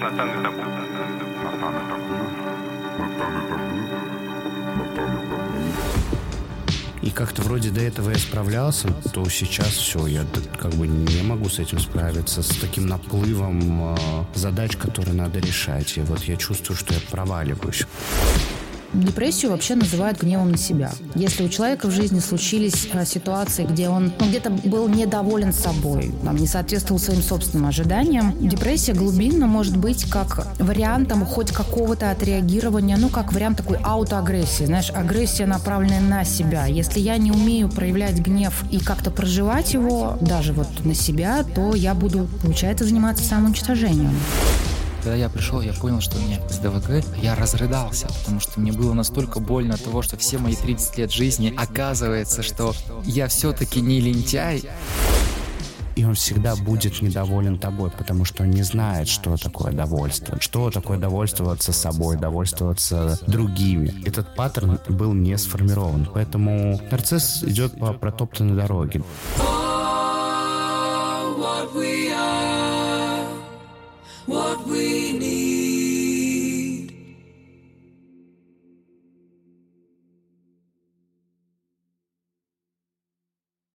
Натан и табу. Натан и табу. Натан и табу. Натан и табу. И как-то вроде до этого я справлялся, то сейчас все, я как бы не могу с этим справиться, с таким наплывом э, задач, которые надо решать. И вот я чувствую, что я проваливаюсь. Депрессию вообще называют гневом на себя. Если у человека в жизни случились э, ситуации, где он ну, где-то был недоволен собой, там, не соответствовал своим собственным ожиданиям, депрессия глубинно может быть как вариантом хоть какого-то отреагирования, ну, как вариант такой аутоагрессии, знаешь, агрессия, направленная на себя. Если я не умею проявлять гнев и как-то проживать его, даже вот на себя, то я буду, получается, заниматься самоуничтожением. Когда я пришел, я понял, что у меня СДВГ, я разрыдался, потому что мне было настолько больно от того, что все мои 30 лет жизни, оказывается, что я все-таки не лентяй. И он всегда будет недоволен тобой, потому что он не знает, что такое довольство. Что такое довольствоваться собой, довольствоваться другими. Этот паттерн был не сформирован. Поэтому нарцисс идет по протоптанной дороге. What we need.